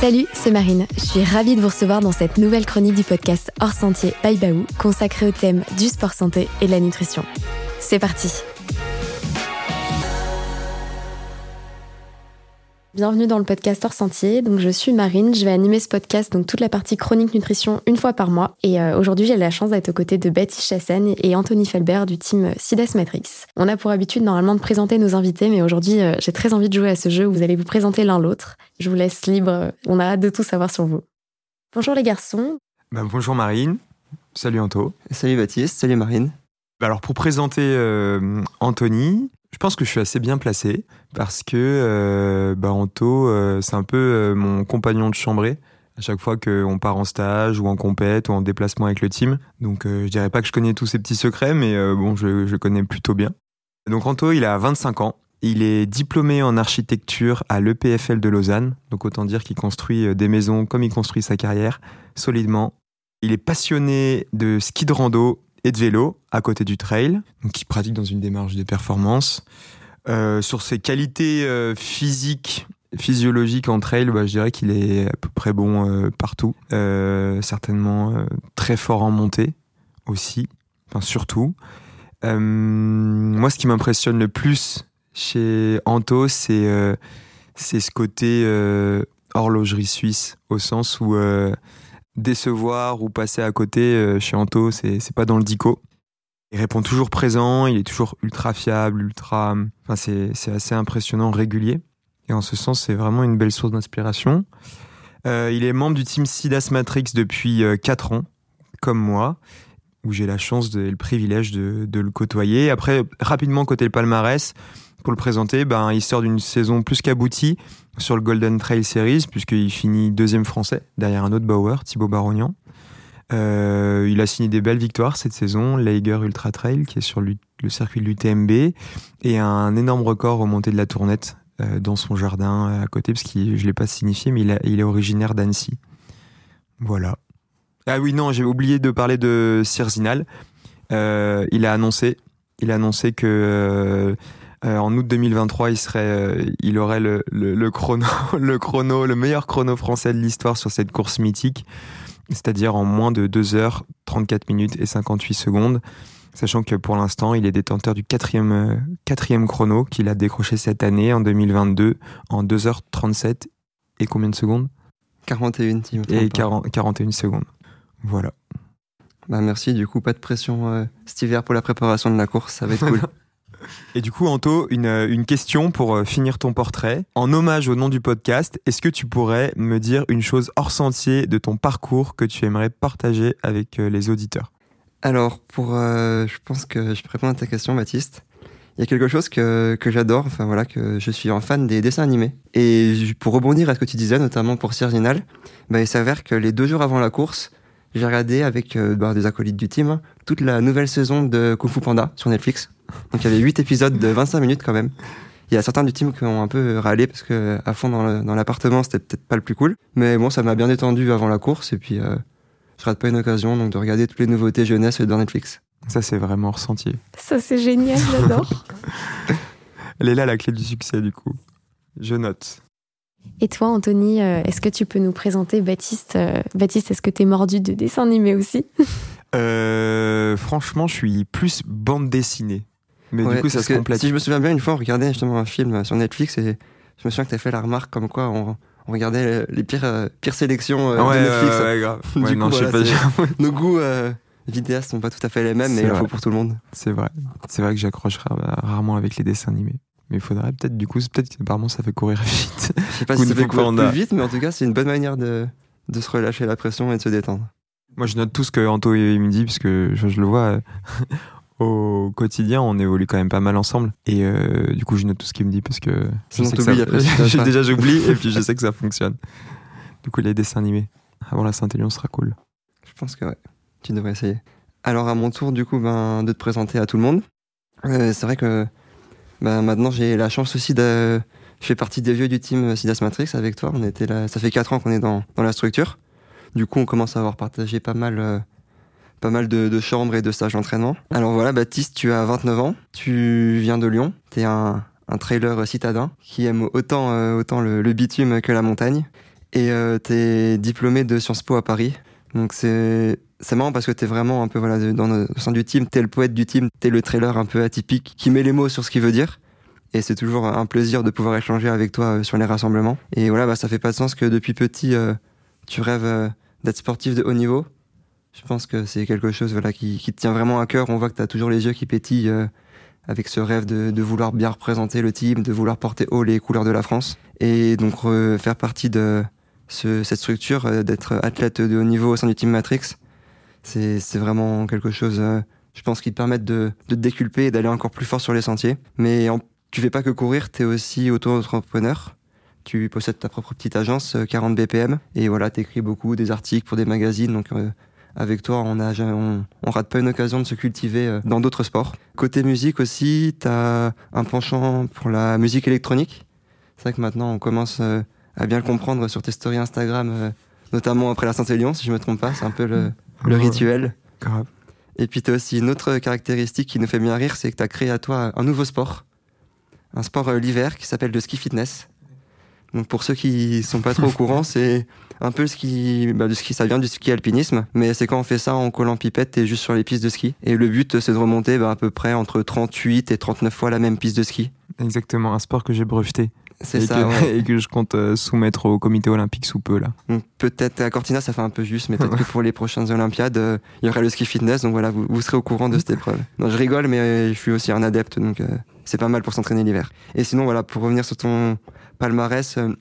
Salut, c'est Marine. Je suis ravie de vous recevoir dans cette nouvelle chronique du podcast Hors Sentier by Baou, consacrée au thème du sport santé et de la nutrition. C'est parti Bienvenue dans le podcast Hors Sentier. Donc je suis Marine, je vais animer ce podcast, donc toute la partie chronique nutrition une fois par mois. Et euh, aujourd'hui j'ai la chance d'être aux côtés de Baptiste Chassagne et Anthony Felbert du team SIDAS Matrix. On a pour habitude normalement de présenter nos invités, mais aujourd'hui euh, j'ai très envie de jouer à ce jeu où vous allez vous présenter l'un l'autre. Je vous laisse libre, on a hâte de tout savoir sur vous. Bonjour les garçons. Bah, bonjour Marine, salut Anto. Salut Baptiste, salut Marine. Bah, alors pour présenter euh, Anthony, je pense que je suis assez bien placé parce que euh, bah, Anto, euh, c'est un peu euh, mon compagnon de chambrée à chaque fois qu'on part en stage ou en compète ou en déplacement avec le team. Donc je dirais pas que je connais tous ses petits secrets, mais bon, je, je connais plutôt bien. Donc Anto, il a 25 ans. Il est diplômé en architecture à l'EPFL de Lausanne, donc autant dire qu'il construit des maisons comme il construit sa carrière, solidement. Il est passionné de ski de rando et de vélo à côté du trail, donc il pratique dans une démarche de performance. Euh, sur ses qualités euh, physiques, physiologiques en trail, bah, je dirais qu'il est à peu près bon euh, partout. Certainement très fort en montée aussi, enfin surtout. Moi, ce qui m'impressionne le plus chez Anto, c'est c'est ce côté horlogerie suisse, au sens où décevoir ou passer à côté euh, chez Anto, c'est pas dans le dico. Il répond toujours présent, il est toujours ultra fiable, ultra. Enfin, c'est assez impressionnant, régulier. Et en ce sens, c'est vraiment une belle source d'inspiration. Euh, il est membre du team SIDAS Matrix depuis euh, 4 ans, comme moi, où j'ai la chance et le privilège de, de, le côtoyer. Après, rapidement, côté le palmarès, pour le présenter, ben, il sort d'une saison plus qu'aboutie sur le Golden Trail Series, puisqu'il finit deuxième français, derrière un autre Bauer, Thibaut Barognan. Euh, il a signé des belles victoires cette saison, l'Eiger Ultra Trail, qui est sur le circuit de l'UTMB, et un énorme record au montée de la Tournette euh, dans son jardin à côté, parce que je ne l'ai pas signifié, mais il, est originaire d'Annecy. Voilà. Ah oui, non, j'ai oublié de parler de Cirzinal. Euh, il a annoncé, il a annoncé que euh, en août 2023, il serait, euh, il aurait le, le, le, chrono, le chrono, le meilleur chrono français de l'histoire sur cette course mythique, c'est-à-dire en moins de 2 heures 34 minutes et 58 secondes. Sachant que pour l'instant, il est détenteur du quatrième, euh, quatrième chrono qu'il a décroché cette année, en 2022, en 2h37 et combien de secondes? 41, si Et 40, 41 secondes. Voilà. Bah merci, du coup, pas de pression euh, cet hiver pour la préparation de la course, ça va être cool. Et du coup, Anto, une, une, question pour euh, finir ton portrait. En hommage au nom du podcast, est-ce que tu pourrais me dire une chose hors sentier de ton parcours que tu aimerais partager avec euh, les auditeurs? Alors, pour, euh, je pense que je peux répondre à ta question, Baptiste. Il y a quelque chose que, que j'adore, enfin voilà, que je suis un fan des dessins animés. Et pour rebondir à ce que tu disais, notamment pour Cirginal, bah, il s'avère que les deux jours avant la course, j'ai regardé avec euh, bah, des acolytes du team toute la nouvelle saison de Kung Fu Panda sur Netflix. Donc il y avait 8 épisodes de 25 minutes quand même. Il y a certains du team qui ont un peu râlé parce que à fond dans l'appartement c'était peut-être pas le plus cool. Mais bon, ça m'a bien détendu avant la course et puis euh, je rate pas une occasion donc de regarder toutes les nouveautés jeunesse dans Netflix. Ça c'est vraiment ressenti. Ça c'est génial, j'adore. Elle est là la clé du succès du coup. Je note. Et toi, Anthony, euh, est-ce que tu peux nous présenter Baptiste euh, Baptiste, est-ce que tu es mordu de dessin animé aussi? Euh, Franchement, je suis plus bande dessinée. Mais ouais, du coup, ça se complète. Si je me souviens bien, une fois, on regardait justement un film sur Netflix et je me souviens que tu as fait la remarque comme quoi on, on regardait les pires, euh, pires sélections euh, ouais, de Netflix. Ouais, ouais, grave. du ouais, coup, non, voilà, pas. nos goûts euh, vidéastes sont pas tout à fait les mêmes, mais il faut pour tout le monde. C'est vrai. C'est vrai que j'accroche rarement avec les dessins animés. Mais il faudrait peut-être, du coup, peut-être qu'apparemment ça fait courir vite. Je sais pas si ça fait courir plus vite, mais en tout cas, c'est une bonne manière de, de se relâcher la pression et de se détendre. Moi, je note tout ce que Anto il me dit, parce que je, je le vois euh, au quotidien, on évolue quand même pas mal ensemble. Et euh, du coup, je note tout ce qu'il me dit, parce que que ça, après, déjà j'oublie, et puis je sais que ça fonctionne. Du coup, les dessins animés avant la Saint-Élion sera cool. Je pense que ouais, tu devrais essayer. Alors, à mon tour, du coup, ben, de te présenter à tout le monde. Euh, c'est vrai que bah, maintenant j'ai la chance aussi de je fais partie des vieux du team Sidas Matrix avec toi on était là ça fait quatre ans qu'on est dans, dans la structure du coup on commence à avoir partagé pas mal euh, pas mal de, de, chambres et de stages d'entraînement alors voilà Baptiste tu as 29 ans tu viens de Lyon t'es un, un trailer citadin qui aime autant euh, autant le, le, bitume que la montagne Et euh, tu es diplômé de Sciences Po à Paris. Donc c'est c'est marrant parce que t'es vraiment un peu voilà dans le, au sein du team, t'es le poète du team, t'es le trailer un peu atypique qui met les mots sur ce qu'il veut dire. Et c'est toujours un plaisir de pouvoir échanger avec toi euh, sur les rassemblements. Et voilà, bah, ça fait pas de sens que depuis petit, euh, tu rêves euh, d'être sportif de haut niveau. Je pense que c'est quelque chose voilà, qui, qui, tient vraiment à cœur. On voit que tu as toujours les yeux qui pétillent avec ce rêve de, vouloir bien représenter le team, de vouloir porter haut les couleurs de la France. Et donc faire partie de ce, cette structure, d'être athlète de haut niveau au sein du Team Matrix, c'est vraiment quelque chose, je pense, qui te permet de, de te déculper et d'aller encore plus fort sur les sentiers. Mais en tu fais pas que courir, tu es aussi auto-entrepreneur. Tu possèdes ta propre petite agence, 40 euh, BPM, et voilà, tu écris beaucoup des articles pour des magazines. Donc, euh, avec toi, on, a, on, on, rate pas une occasion de se cultiver euh, dans d'autres sports. Côté musique aussi, tu as un penchant pour la musique électronique. C'est vrai que maintenant, on commence à bien le comprendre sur tes stories Instagram, notamment après la Saint-Élion, si je me trompe pas. C'est un peu le, le rituel. Grave. Et puis, tu as aussi une autre caractéristique qui nous fait bien rire, c'est que tu as créé à toi un nouveau sport un sport euh, l'hiver qui s'appelle le ski fitness. Donc pour ceux qui sont pas trop au courant, c'est un peu le ski, bah, du ski, ça vient du ski alpinisme, mais c'est quand on fait ça en collant pipette et juste sur les pistes de ski. Et le but, c'est de remonter bah, à peu près entre 38 et 39 fois la même piste de ski. Exactement, un sport que j'ai breveté. C'est ça, Et que je compte euh, soumettre au comité olympique sous peu, là. Peut-être à Cortina, ça fait un peu juste, mais peut-être que pour les prochaines Olympiades, euh, il y aura le ski fitness, donc voilà, vous, serez au courant de cette épreuve. Non, je rigole, mais je suis aussi un adepte, donc c'est pas mal pour s'entraîner l'hiver. Et sinon, voilà, pour revenir sur ton palmarès, euh,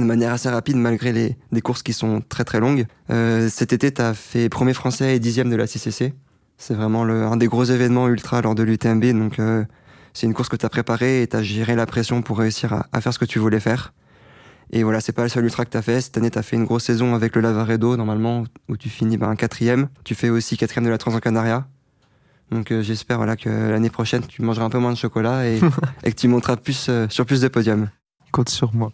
de manière assez rapide, malgré les des courses qui sont très très longues, euh, cet été, tu as fait premier français et dixième de la CCC. C'est vraiment le, un des gros événements ultra lors de l'UTMB, donc euh, c'est une course que tu as préparée et tu as géré la pression pour réussir à, à, faire ce que tu voulais faire. Et voilà, c'est pas le seul ultra que tu as fait. Cette année, tu as fait une grosse saison avec le Lavaredo, normalement, où tu finis ben, un quatrième. Tu fais aussi quatrième de la Canaria. Donc euh, j'espère voilà, que l'année prochaine, tu mangeras un peu moins de chocolat et, et que tu monteras plus, euh, sur plus de podiums. Compte sur moi.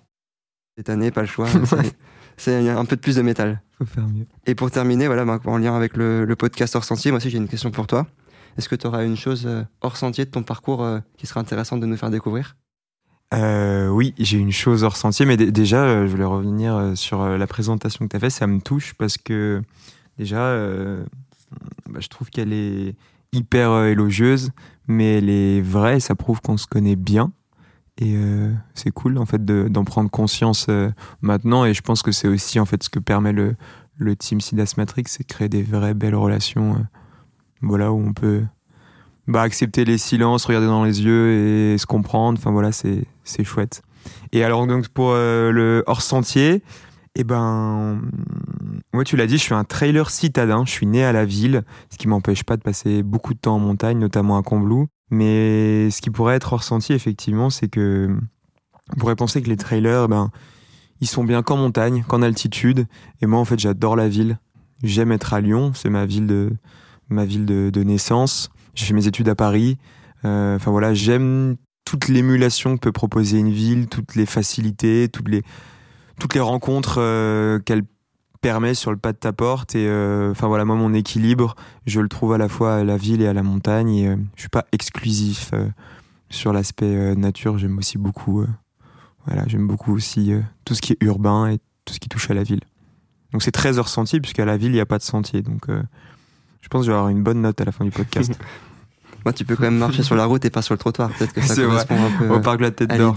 Cette année, pas le choix. C'est un peu de plus de métal. Faut faire mieux. Et pour terminer, voilà, bah, en lien avec le, le, podcast hors sentier, moi aussi j'ai une question pour toi. Est-ce que tu auras une chose euh, hors sentier de ton parcours qui serait intéressante de nous faire découvrir? Euh, oui, j'ai une chose hors sentier, mais déjà, je voulais revenir sur la présentation que tu as faite. Ça me touche parce que déjà, bah, je trouve qu'elle est hyper euh, élogieuse, mais elle est vraie, ça prouve qu'on se connaît bien. Et euh, c'est cool en fait d'en prendre conscience euh, maintenant. Et je pense que c'est aussi en fait ce que permet le, le team Sidas Matrix, c'est créer des vraies belles relations. voilà où on peut bah, accepter les silences, regarder dans les yeux et se comprendre. Enfin voilà, c'est chouette. Et alors donc pour le hors sentier, eh ben, moi tu l'as dit, je suis un trailer citadin. Je suis né à la ville, ce qui m'empêche pas de passer beaucoup de temps en montagne, notamment à Combloux. Mais ce qui pourrait être ressenti effectivement, c'est que on pourrait penser que les trailers, ben, ils sont bien qu'en montagne, qu'en altitude. Et moi, en fait, j'adore la ville. J'aime être à Lyon, c'est ma ville de ma ville de, naissance. J'ai fait mes études à Paris. Euh, enfin voilà, j'aime toute l'émulation que peut proposer une ville, toutes les facilités, toutes les toutes les rencontres euh, qu'elle permet sur le pas de ta porte et euh, enfin voilà moi mon équilibre je le trouve à la fois à la ville et à la montagne et euh, je suis pas exclusif sur l'aspect nature j'aime aussi beaucoup voilà j'aime beaucoup aussi tout ce qui est urbain et tout ce qui touche à la ville donc c'est très hors sentier puisqu'à la ville il n'y a pas de sentier donc je pense que je vais avoir une bonne note à la fin du podcast Moi, tu peux quand même marcher sur la route et pas sur le trottoir. Peut-être que ça correspond un peu au parc de la Tête d'Or.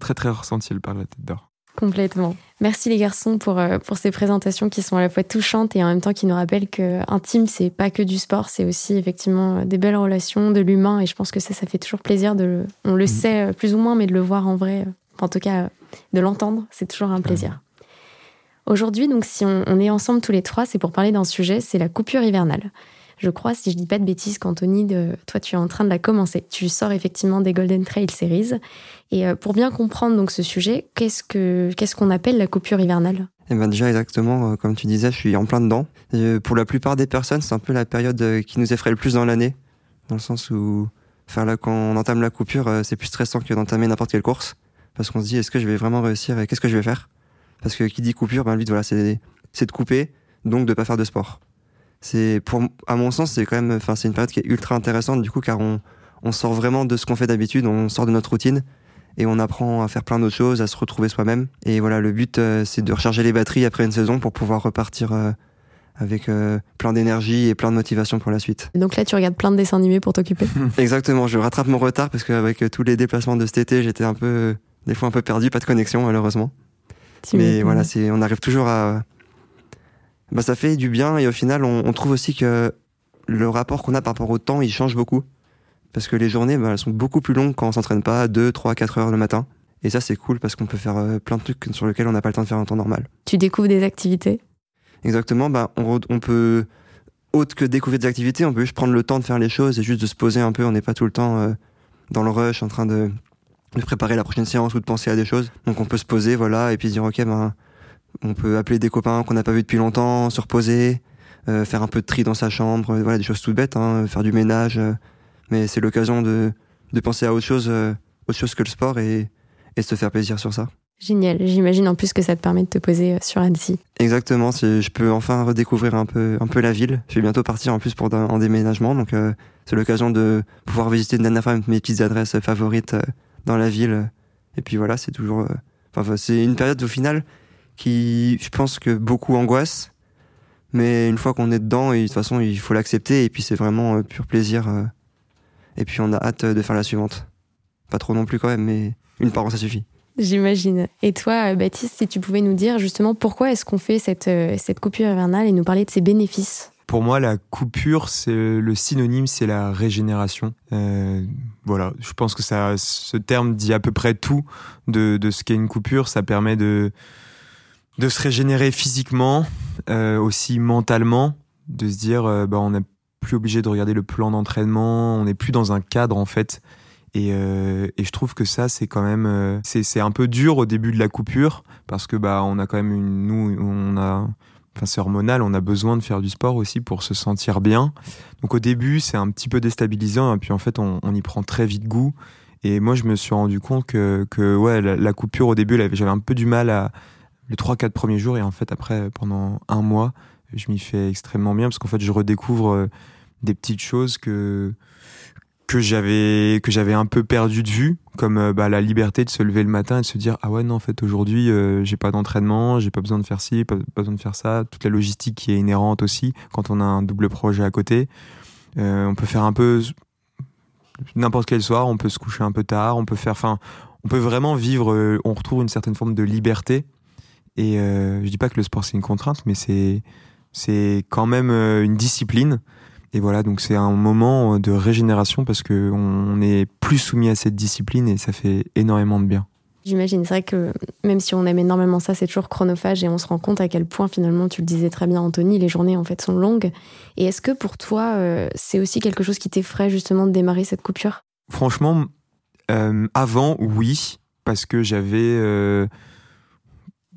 Très très ressenti le parc de la Tête d'Or. Complètement. Merci les garçons pour, euh, pour ces présentations qui sont à la fois touchantes et en même temps qui nous rappellent qu'un team, c'est pas que du sport, c'est aussi effectivement des belles relations, de l'humain. Et je pense que ça, ça fait toujours plaisir de le, on le mm. sait euh, plus ou moins, mais de le voir en vrai, en tout cas de l'entendre, c'est toujours un plaisir. Aujourd'hui, donc, si on, on est ensemble tous les trois, c'est pour parler d'un sujet, c'est la coupure hivernale je crois, si je dis pas de bêtises, qu'Anthony, toi, tu es en train de la commencer. Tu sors effectivement des Golden Trail Series. Et euh, pour bien comprendre donc ce sujet, qu'est-ce que qu'est-ce qu'on appelle la coupure hivernale? Eh ben déjà exactement, euh, comme tu disais, je suis en plein dedans. Euh, pour la plupart des personnes, c'est un peu la période qui nous effraie le plus dans l'année, dans le sens où faire là, quand on entame la coupure, c'est plus stressant que d'entamer n'importe quelle course, parce qu'on se dit est-ce que je vais vraiment réussir et qu'est-ce que je vais faire? Parce que qui dit coupure, ben lui, voilà, c'est de couper, donc de pas faire de sport c'est pour à mon sens c'est quand même enfin c'est une période qui est ultra intéressante du coup car on on sort vraiment de ce qu'on fait d'habitude on sort de notre routine et on apprend à faire plein d'autres choses, à se retrouver soi-même. Et voilà, le but, euh, c'est de recharger les batteries après une saison pour pouvoir repartir euh, avec euh, plein d'énergie et plein de motivation pour la suite. Donc là, tu regardes plein de dessins animés pour t'occuper Exactement, je rattrape mon retard parce qu'avec tous les déplacements de cet été, j'étais un peu, des fois un peu perdu, pas de connexion malheureusement. Mais voilà, c'est, on arrive toujours à. Bah, ça fait du bien et au final, on, on trouve aussi que le rapport qu'on a par rapport au temps, il change beaucoup. Parce que les journées, bah, elles sont beaucoup plus longues quand on s'entraîne pas 2, 3, 4 heures le matin. Et ça, c'est cool parce qu'on peut faire euh, plein de trucs sur lesquels on n'a pas le temps de faire en temps normal. Tu découvres des activités? Exactement, bah, on, on peut, autre que découvrir des activités, on peut juste prendre le temps de faire les choses et juste de se poser un peu. On n'est pas tout le temps euh, dans le rush en train de, de, préparer la prochaine séance ou de penser à des choses. Donc on peut se poser, voilà, et puis dire, ok, ben, on peut appeler des copains qu'on n'a pas vus depuis longtemps, se reposer, euh, faire un peu de tri dans sa chambre, voilà, des choses toutes bêtes, hein, faire du ménage, mais c'est l'occasion de, de, penser à autre chose, euh, autre chose que le sport et, et se faire plaisir sur ça. Génial, j'imagine en plus que ça te permet de te poser euh, sur Annecy. Exactement, je peux enfin redécouvrir un peu, un peu la ville. Je vais bientôt partir en plus pour un, déménagement, donc euh, c'est l'occasion de pouvoir visiter une dernière fois mes petites adresses favorites euh, dans la ville. Et puis voilà, c'est toujours, euh, enfin c'est une période au final qui, je pense que beaucoup angoisse, mais une fois qu'on est dedans, et de toute façon il faut l'accepter et puis c'est vraiment pur plaisir et puis on a hâte de faire la suivante. Pas trop non plus quand même, mais une par an ça suffit. J'imagine. Et toi, Baptiste, si tu pouvais nous dire justement pourquoi est-ce qu'on fait cette, euh, cette coupure hivernale et nous parler de ses bénéfices? Pour moi, la coupure, c'est le synonyme, c'est la régénération. Euh, voilà, je pense que ça, ce terme dit à peu près tout de, de ce qu'est une coupure. Ça permet de, de se régénérer physiquement, euh, aussi mentalement, de se dire, euh, bah, on a plus obligé de regarder le plan d'entraînement, on n'est plus dans un cadre en fait. Et, euh, et je trouve que ça, c'est quand même, c'est un peu dur au début de la coupure parce que bah on a quand même une, nous, on a, enfin c'est hormonal, on a besoin de faire du sport aussi pour se sentir bien. Donc au début, c'est un petit peu déstabilisant et puis en fait, on, on, y prend très vite goût. Et moi, je me suis rendu compte que, que ouais, la, la coupure au début, j'avais un peu du mal à les trois quatre premiers jours et en fait après pendant un mois, je m'y fais extrêmement bien parce qu'en fait, je redécouvre euh, des petites choses que que j'avais que j'avais un peu perdu de vue comme euh, bah, la liberté de se lever le matin et de se dire ah ouais non en fait aujourd'hui euh, j'ai pas d'entraînement j'ai pas besoin de faire ci pas, besoin de faire ça. Toute la logistique qui est inhérente aussi quand on a un double projet à côté. Euh, on peut faire un peu n'importe quel soir on peut se coucher un peu tard on peut faire enfin on peut vraiment vivre on retrouve une certaine forme de liberté et je dis pas que le sport c'est une contrainte mais c'est c'est quand même une discipline et voilà, donc c'est un moment de régénération parce que on est plus soumis à cette discipline et ça fait énormément de bien. J'imagine, c'est vrai que même si on aime énormément ça, c'est toujours chronophage et on se rend compte à quel point finalement, tu le disais très bien Anthony, les journées en fait sont longues. Et est-ce que pour toi, euh, c'est aussi quelque chose qui t'effraie justement de démarrer cette coupure? Franchement, euh, avant, oui, parce que j'avais... Euh,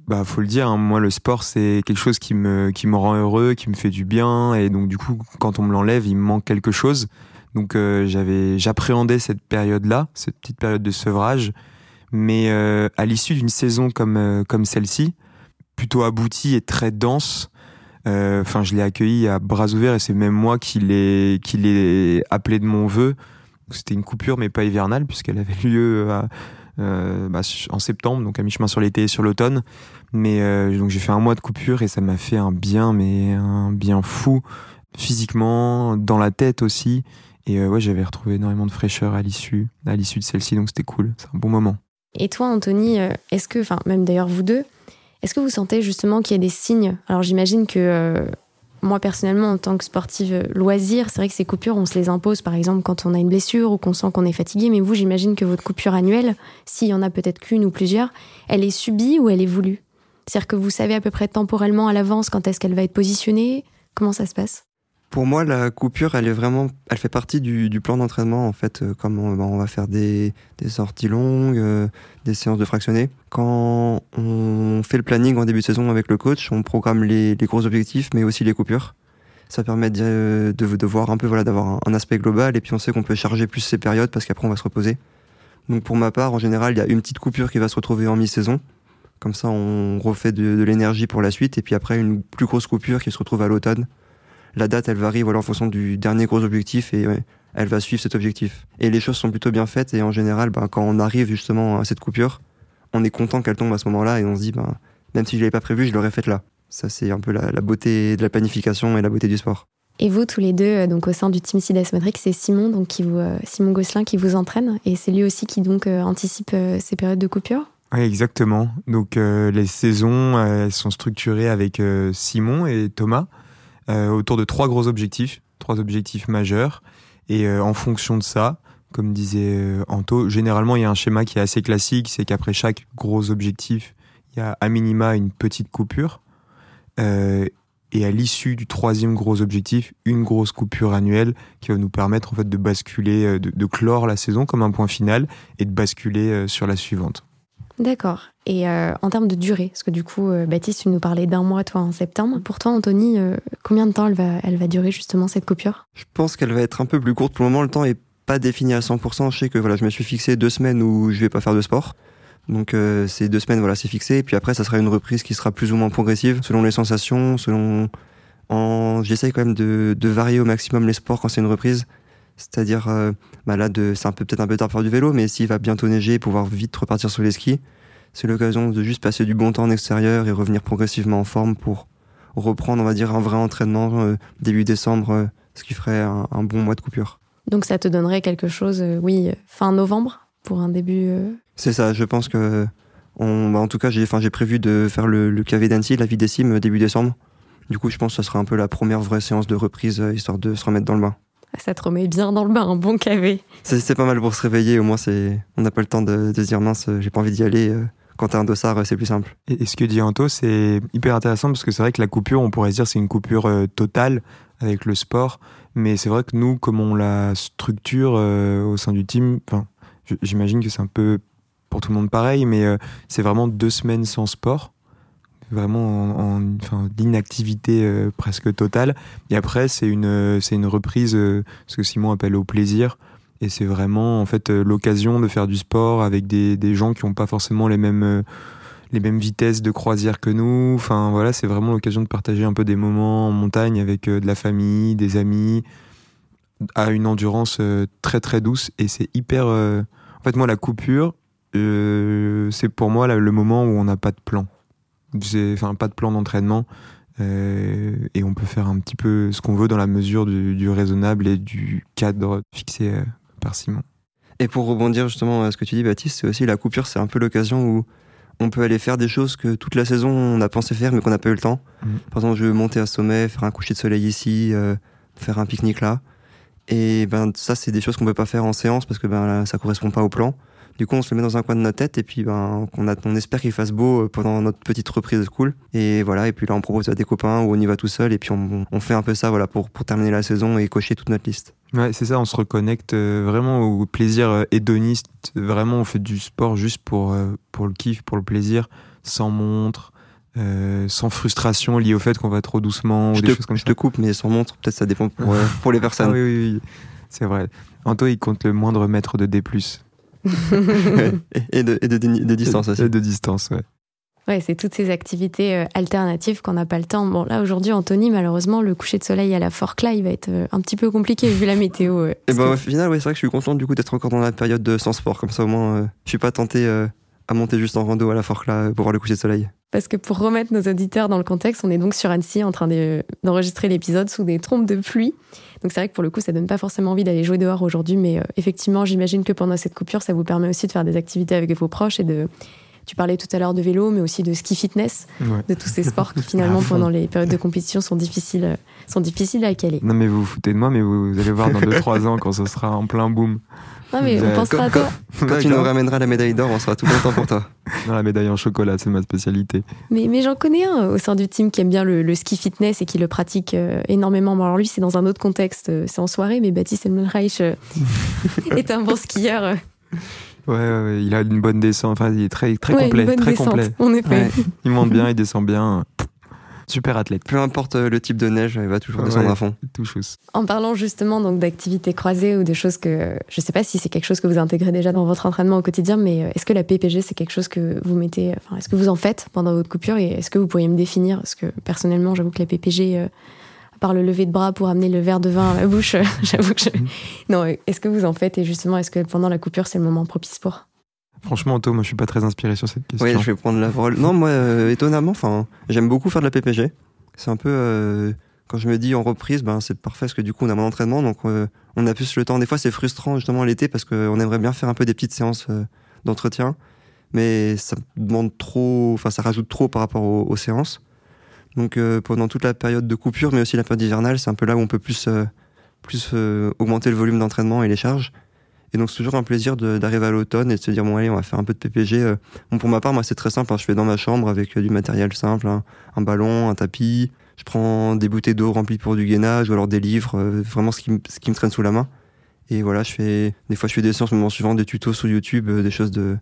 bah faut le dire, hein, moi le sport c'est quelque chose qui me qui me rend heureux, qui me fait du bien et donc du coup quand on me l'enlève il me manque quelque chose. Donc euh, j'avais j'appréhendais cette période là, cette petite période de sevrage, mais euh, à l'issue d'une saison comme euh, comme celle-ci, plutôt aboutie et très dense. Enfin, je l'ai accueilli à bras ouverts et c'est même moi qui l'ai qui l'ai appelé de mon vœu. C'était une coupure mais pas hivernale puisqu'elle avait lieu à, bah, en septembre, donc à mi-chemin sur l'été et sur l'automne. Mais euh, donc j'ai fait un mois de coupure et ça m'a fait un bien, mais un bien fou, physiquement, dans la tête aussi. Et euh, ouais, j'avais retrouvé énormément de fraîcheur à l'issue, à l'issue de celle-ci, donc c'était cool. C'est un bon moment. Et toi, Anthony, euh, est-ce que, enfin, même d'ailleurs vous deux, est-ce que vous sentez justement qu'il y a des signes? Alors j'imagine que euh, moi personnellement, en tant que sportive loisir, c'est vrai que ces coupures, on se les impose par exemple quand on a une blessure ou qu'on sent qu'on est fatigué. Mais vous, j'imagine que votre coupure annuelle, s'il y en a peut-être qu'une ou plusieurs, elle est subie ou elle est voulue? C'est-à-dire que vous savez à peu près temporellement à l'avance quand est-ce qu'elle va être positionnée? Comment ça se passe? Pour moi, la coupure, elle est vraiment, elle fait partie du, plan d'entraînement en fait. Euh, comme on, on, va faire des, sorties longues, euh, des séances de fractionnés. Quand on fait le planning en début de saison avec le coach, on programme les, gros objectifs, mais aussi les coupures. Ça permet de, voir un peu, voilà, d'avoir un, aspect global. Et puis on sait qu'on peut charger plus ces périodes parce qu'après on va se reposer. Donc pour ma part, en général, il y a une petite coupure qui va se retrouver en mi-saison. Comme ça, on refait de l'énergie pour la suite. Et puis après, une plus grosse coupure qui se retrouve à l'automne la date, elle varie voilà, en fonction du dernier gros objectif et ouais, elle va suivre cet objectif. Et les choses sont plutôt bien faites et en général, ben, quand on arrive justement à cette coupure, on est content qu'elle tombe à ce moment-là et on se dit, ben, même si je l'avais pas prévu, je l'aurais faite là. Ça, c'est un peu la, beauté de la planification et la beauté du sport. Et vous, tous les deux, euh, donc au sein du team Sidas Matrix, c'est Simon, donc qui vous, euh, Simon Gosselin, qui vous entraîne, et c'est lui aussi qui donc euh, anticipe ces périodes de coupure? Oui, exactement. Donc les saisons, elles sont structurées avec Simon et Thomas autour de trois gros objectifs, trois objectifs majeurs, et en fonction de ça, comme disait Anto, généralement il y a un schéma qui est assez classique, c'est qu'après chaque gros objectif, il y a à minima une petite coupure. Euh, et à l'issue du troisième gros objectif, une grosse coupure annuelle qui va nous permettre en fait de basculer, euh, de, clore la saison comme un point final et de basculer euh, sur la suivante. D'accord. Et en termes de durée, parce que du coup, Baptiste, tu nous parlais d'un mois, toi, en septembre. Pour toi, Anthony, combien de temps elle va, elle va durer justement cette coupure? Je pense qu'elle va être un peu plus courte. Pour le moment, le temps est pas défini à 100%. Je sais que voilà, je me suis fixé deux semaines où je vais pas faire de sport. Donc euh, ces deux semaines, voilà, c'est fixé. Et puis après, ça sera une reprise qui sera plus ou moins progressive, selon les sensations, selon. En... J'essaye quand même de, de, varier au maximum les sports quand c'est une reprise. C'est-à-dire, euh, bah là, c'est un peu peut-être un peu tard pour faire du vélo, mais s'il va bientôt neiger, pouvoir vite repartir sur les skis, c'est l'occasion de juste passer du bon temps en extérieur et revenir progressivement en forme pour reprendre, on va dire, un vrai entraînement euh, début décembre, euh, ce qui ferait un, un, bon mois de coupure. Donc ça te donnerait quelque chose, oui, fin novembre pour un début c'est ça, je pense que. On, bah, en tout cas, j'ai prévu de faire le, le d'Annecy, la vie des cimes, début décembre. Du coup, je pense que ça sera un peu la première vraie séance de reprise, histoire de se remettre dans le bain. Ça te remet bien dans le bain, un bon KV. C'est pas mal pour se réveiller, au moins on n'a pas le temps de, de se dire mince, j'ai pas envie d'y aller. Euh, quand t'as un dossard, c'est plus simple. Et, ce que dit Anto, c'est hyper intéressant parce que c'est vrai que la coupure, on pourrait se dire c'est une coupure euh, totale avec le sport, mais c'est vrai que nous, comme on la structure au sein du team, j'imagine que c'est un peu pour tout le monde pareil, mais euh, c'est vraiment deux semaines sans sport, vraiment en, enfin, d'inactivité euh, presque totale. Et après, c'est une, c'est une reprise, euh, ce que Simon appelle au plaisir. Et c'est vraiment en fait l'occasion de faire du sport avec des, des gens qui n'ont pas forcément les mêmes les mêmes vitesses de croisière que nous. Enfin voilà, c'est vraiment l'occasion de partager un peu des moments en montagne avec de la famille, des amis, à une endurance très très douce. Et c'est hyper. En fait, moi, la coupure, euh, c'est pour moi le moment où on n'a pas de plan. Enfin, pas de plan d'entraînement. Euh, et on peut faire un petit peu ce qu'on veut dans la mesure du, raisonnable et du cadre fixé euh, par Simon. Et pour rebondir justement à ce que tu dis, Baptiste, c'est aussi la coupure, c'est un peu l'occasion où on peut aller faire des choses que toute la saison on a pensé faire mais qu'on n'a pas eu le temps. Mmh. Par exemple, je veux monter à sommet, faire un coucher de soleil ici, faire un pique-nique là. Et ben ça, c'est des choses qu'on peut pas faire en séance parce que ben là, ça correspond pas au plan. Du coup, on se le met dans un coin de notre tête et puis ben, on, a, on espère qu'il fasse beau euh, pendant notre petite reprise de school. Et voilà, et puis là, on propose à des copains ou on y va tout seul et puis on, on fait un peu ça voilà, pour, pour terminer la saison et cocher toute notre liste. Ouais, c'est ça, on se reconnecte euh, vraiment au plaisir euh, hédoniste. Vraiment, on fait du sport juste pour, pour le kiff, pour le plaisir, sans montre. sans frustration liée au fait qu'on va trop doucement ou des choses comme je te coupe, mais sans montre, peut-être ça dépend pour, pour les personnes. Ah oui, oui, oui. c'est vrai. Anto, il compte le moindre mètre de D et, de, et de, distance aussi. Et de distance, ouais. Ouais, c'est toutes ces activités euh, alternatives qu'on n'a pas le temps. Bon, là, aujourd'hui, Anthony, malheureusement, le coucher de soleil à la Forclaz, il va être euh, un petit peu compliqué vu la météo. et ben, au final, ouais, c'est vrai que je suis content du coup d'être encore dans la période de sans sport. Comme ça, au moins, euh, je suis pas tenté à monter juste en rando à la Forclaz pour voir le coucher de soleil. Parce que pour remettre nos auditeurs dans le contexte, on est donc sur Annecy en train d'enregistrer l'épisode sous des trompes de pluie. Donc c'est vrai que pour le coup, ça donne pas forcément envie d'aller jouer dehors aujourd'hui, mais euh, effectivement, j'imagine que pendant cette coupure, ça vous permet aussi de faire des activités avec vos proches et de. Tu parlais tout à l'heure de vélo, mais aussi de ski fitness, de tous ces sports qui finalement pendant les périodes de compétition sont difficiles, euh, sont difficiles à caler. Non mais vous vous foutez de moi, mais vous, allez voir dans 2-3 ans quand ce sera en plein boom. Non mais on pensera à toi. Quand, tu nous ramèneras la médaille d'or, on sera tout content pour toi. Non, la médaille en chocolat, c'est ma spécialité. Mais, mais j'en connais un au sein du team qui aime bien le, ski fitness et qui le pratique euh, énormément. Bon, alors lui, c'est dans un autre contexte, euh, c'est en soirée, mais Baptiste Elmenreich euh, est un bon skieur. Ouais, ouais, il a une bonne descente. Enfin, il est très, très complet. très complet. En effet. Il monte bien, il descend bien. Super athlète. Peu importe le type de neige, il va toujours descendre à fond. Tout. En parlant justement donc d'activités croisées ou de choses que je sais pas si c'est quelque chose que vous intégrez déjà dans votre entraînement au quotidien, mais euh, est-ce que la PPG c'est quelque chose que vous mettez, enfin est-ce que vous en faites pendant votre coupure et est-ce que vous pourriez me définir? Parce que personnellement, j'avoue que la PPG, euh, à part le lever de bras pour amener le verre de vin à la bouche, j'avoue que je... Non, est-ce que vous en faites et justement, est-ce que pendant la coupure, c'est le moment propice pour? Franchement, Anto, moi je suis pas très inspiré sur cette question. Oui, je vais prendre la parole. Non, moi, euh, étonnamment, enfin, j'aime beaucoup faire de la PPG. C'est un peu. euh, quand je me dis en reprise, ben, c'est parfait parce que du coup, on a mon entraînement, donc euh, on a plus le temps. Des fois, c'est frustrant justement l'été parce qu'on aimerait bien faire un peu des petites séances d'entretien, mais ça demande trop. Enfin, ça rajoute trop par rapport aux, aux séances. Donc pendant toute la période de coupure, mais aussi la période hivernale, c'est un peu là où on peut plus, plus augmenter le volume d'entraînement et les charges. Et donc c'est toujours un plaisir d'arriver à l'automne et de se dire bon allez on va faire un peu de PPG. euh. Bon pour ma part moi c'est très simple, hein. je fais dans ma chambre avec euh, du matériel simple, hein. un ballon, un tapis. Je prends des bouteilles d'eau remplies pour du gainage ou alors des livres, euh, vraiment ce qui, ce qui me traîne sous la main. Et voilà je fais des fois je fais des séances moment suivant, des tutos sur YouTube, des choses de,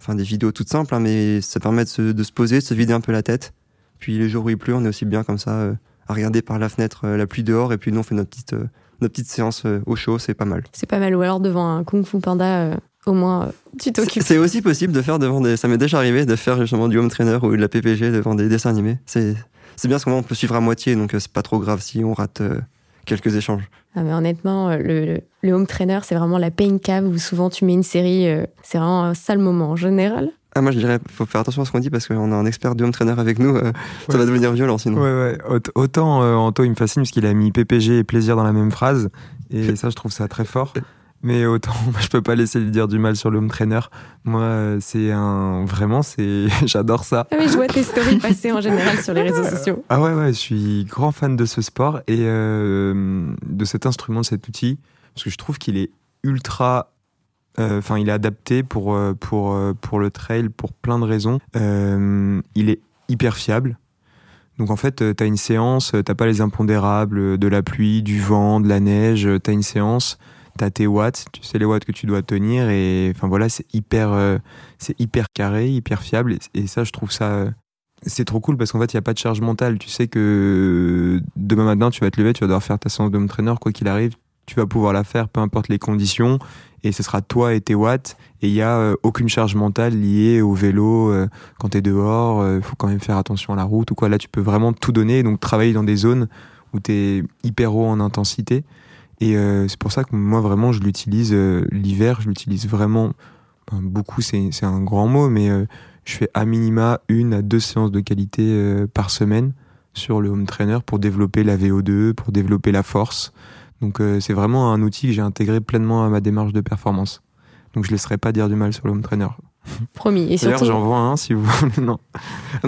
enfin des vidéos toutes simples, hein, mais ça permet de se, poser, de se vider un peu la tête. Puis les jours où il pleut, on est aussi bien comme ça à regarder par la fenêtre la pluie dehors et puis nous on fait notre petite, notre petite séance euh, au chaud, c'est pas mal. C'est pas mal. Ou alors devant un Kung Fu Panda, euh, au moins, euh, tu t'occupes. C'est aussi possible de faire devant des. Ça m'est déjà arrivé de faire justement du home trainer ou de la PPG devant des dessins animés. C'est bien parce qu'on peut suivre à moitié, donc c'est pas trop grave si on rate quelques échanges. Ah, mais honnêtement, le, le- home trainer, c'est vraiment la pain cave où souvent tu mets une série. c'est vraiment un sale moment en général. Ah, moi je dirais, faut faire attention à ce qu'on dit parce qu'on a un expert du home trainer avec nous. euh, Ça va devenir violent sinon. Ouais, ouais. Aut- Autant euh, Anto, il me fascine parce qu'il a mis PPG et plaisir dans la même phrase. Et ça, je trouve ça très fort. Mais autant, moi, je peux pas laisser lui dire du mal sur le home trainer. Moi, euh, c'est un. Vraiment, c'est. J'adore ça. Ah oui, je vois tes stories passer en général sur les réseaux sociaux. Ah ouais, ouais, je suis grand fan de ce sport et euh, de cet instrument, de cet outil. Parce que je trouve qu'il est ultra. Enfin, il est adapté pour, euh, pour, euh, pour le trail pour plein de raisons. Euh, il est hyper fiable. Donc en fait, tu as une séance, t'as pas les impondérables de la pluie, du vent, de la neige, tu as une séance, tu as tes watts, tu sais les watts que tu dois tenir et enfin voilà, c'est hyper c'est hyper carré, hyper fiable et, ça je trouve ça c'est trop cool parce qu'en fait, il n'y a pas de charge mentale. Tu sais que demain matin, tu vas te lever, tu vas devoir faire ta séance de home trainer, quoi qu'il arrive, tu vas pouvoir la faire, peu importe les conditions, et ce sera toi et tes watts, et il n'y a euh, aucune charge mentale liée au vélo. euh, quand tu es dehors, il faut quand même faire attention à la route ou quoi. Là, tu peux vraiment tout donner, donc travailler dans des zones où tu hyper haut en intensité. Et euh, c'est pour ça que moi, vraiment, je l'utilise euh, l'hiver, je l'utilise vraiment beaucoup, c'est un grand mot, mais euh, je fais à minima une à deux séances de qualité euh, par semaine sur le home trainer pour développer la VO2, pour développer la force. Donc euh, c'est vraiment un outil que j'ai intégré pleinement à ma démarche de performance. Donc je ne laisserai pas dire du mal sur le home trainer. Promis. Et D'ailleurs surtout, j'en vois un si vous voulez. Non. Ah,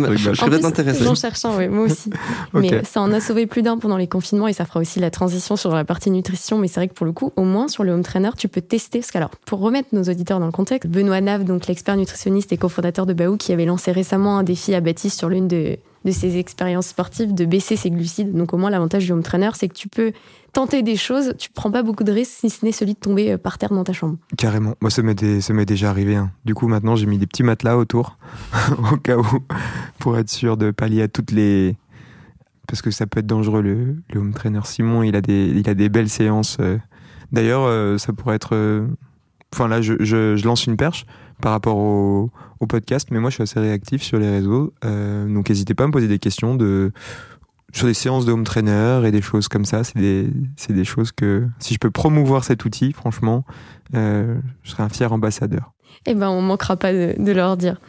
bah, je, peut-être plus, intéressé. J'en cherche un, ouais, moi aussi. Ok. Mais ça en a sauvé plus d'un pendant les confinements et ça fera aussi la transition sur la partie nutrition. Mais c'est vrai que pour le coup, au moins sur le home trainer, tu peux tester. Parce que, alors, pour remettre nos auditeurs dans le contexte, Benoît Nave, donc l'expert nutritionniste et cofondateur de Baou, qui avait lancé récemment un défi à Baptiste sur l'une de, de ses expériences sportives de baisser ses glucides. Donc, au moins, l'avantage du home trainer, c'est que tu peux tenter des choses. Tu prends pas beaucoup de risques si ce n'est celui de tomber euh, par terre dans ta chambre. Carrément. Moi, ça m'est déjà arrivé. hein. Du coup, maintenant, j'ai mis des petits matelas autour, au cas où, pour être sûr de pallier à toutes les. Parce que ça peut être dangereux, le, le home trainer. Simon, il a des, il a des belles séances. euh. D'ailleurs, euh, ça pourrait être. Enfin, là, je, lance une perche par rapport au, podcast, mais moi, je suis assez réactif sur les réseaux. donc, n'hésitez pas à me poser des questions de sur des séances de home trainer et des choses comme ça. C'est des, des choses que, si je peux promouvoir cet outil, franchement, euh, je serais un fier ambassadeur. Eh ben, on manquera pas de, de leur dire.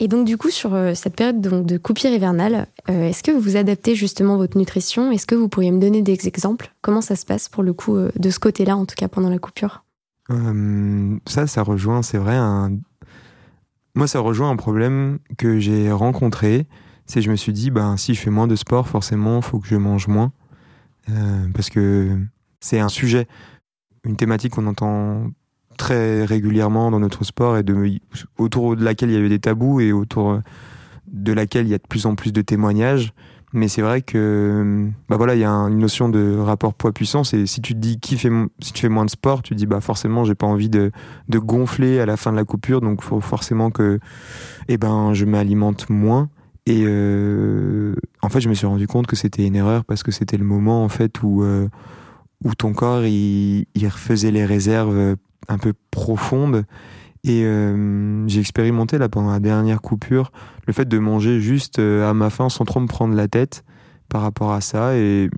Et donc, du coup, sur euh, cette période donc, de coupure hivernale, euh, est-ce que vous adaptez justement votre nutrition? Est-ce que vous pourriez me donner des exemples? Comment ça se passe pour le coup euh, de ce côté-là, en tout cas pendant la coupure? Euh, ça, ça rejoint, c'est vrai, un... moi, ça rejoint un problème que j'ai rencontré. C'est je me suis dit, ben, si je fais moins de sport, forcément, il faut que je mange moins. Euh, parce que c'est un sujet, une thématique qu'on entend très régulièrement dans notre sport et autour de laquelle il y a eu des tabous et autour de laquelle il y a de plus en plus de témoignages. Mais c'est vrai que bah voilà, il y a un- une notion de rapport poids-puissance et si tu te dis qui fait si tu fais moins de sport, tu te dis bah forcément j'ai pas envie de, de gonfler à la fin de la coupure donc faut forcément que eh ben je m'alimente moins et euh, en fait je me suis rendu compte que c'était une erreur parce que c'était le moment en fait où euh, où ton corps il, il refaisait les réserves euh, un peu profondes. Et euh, j'ai expérimenté là pendant la dernière coupure le fait de manger juste euh, à ma faim sans trop me prendre la tête par rapport à ça. Et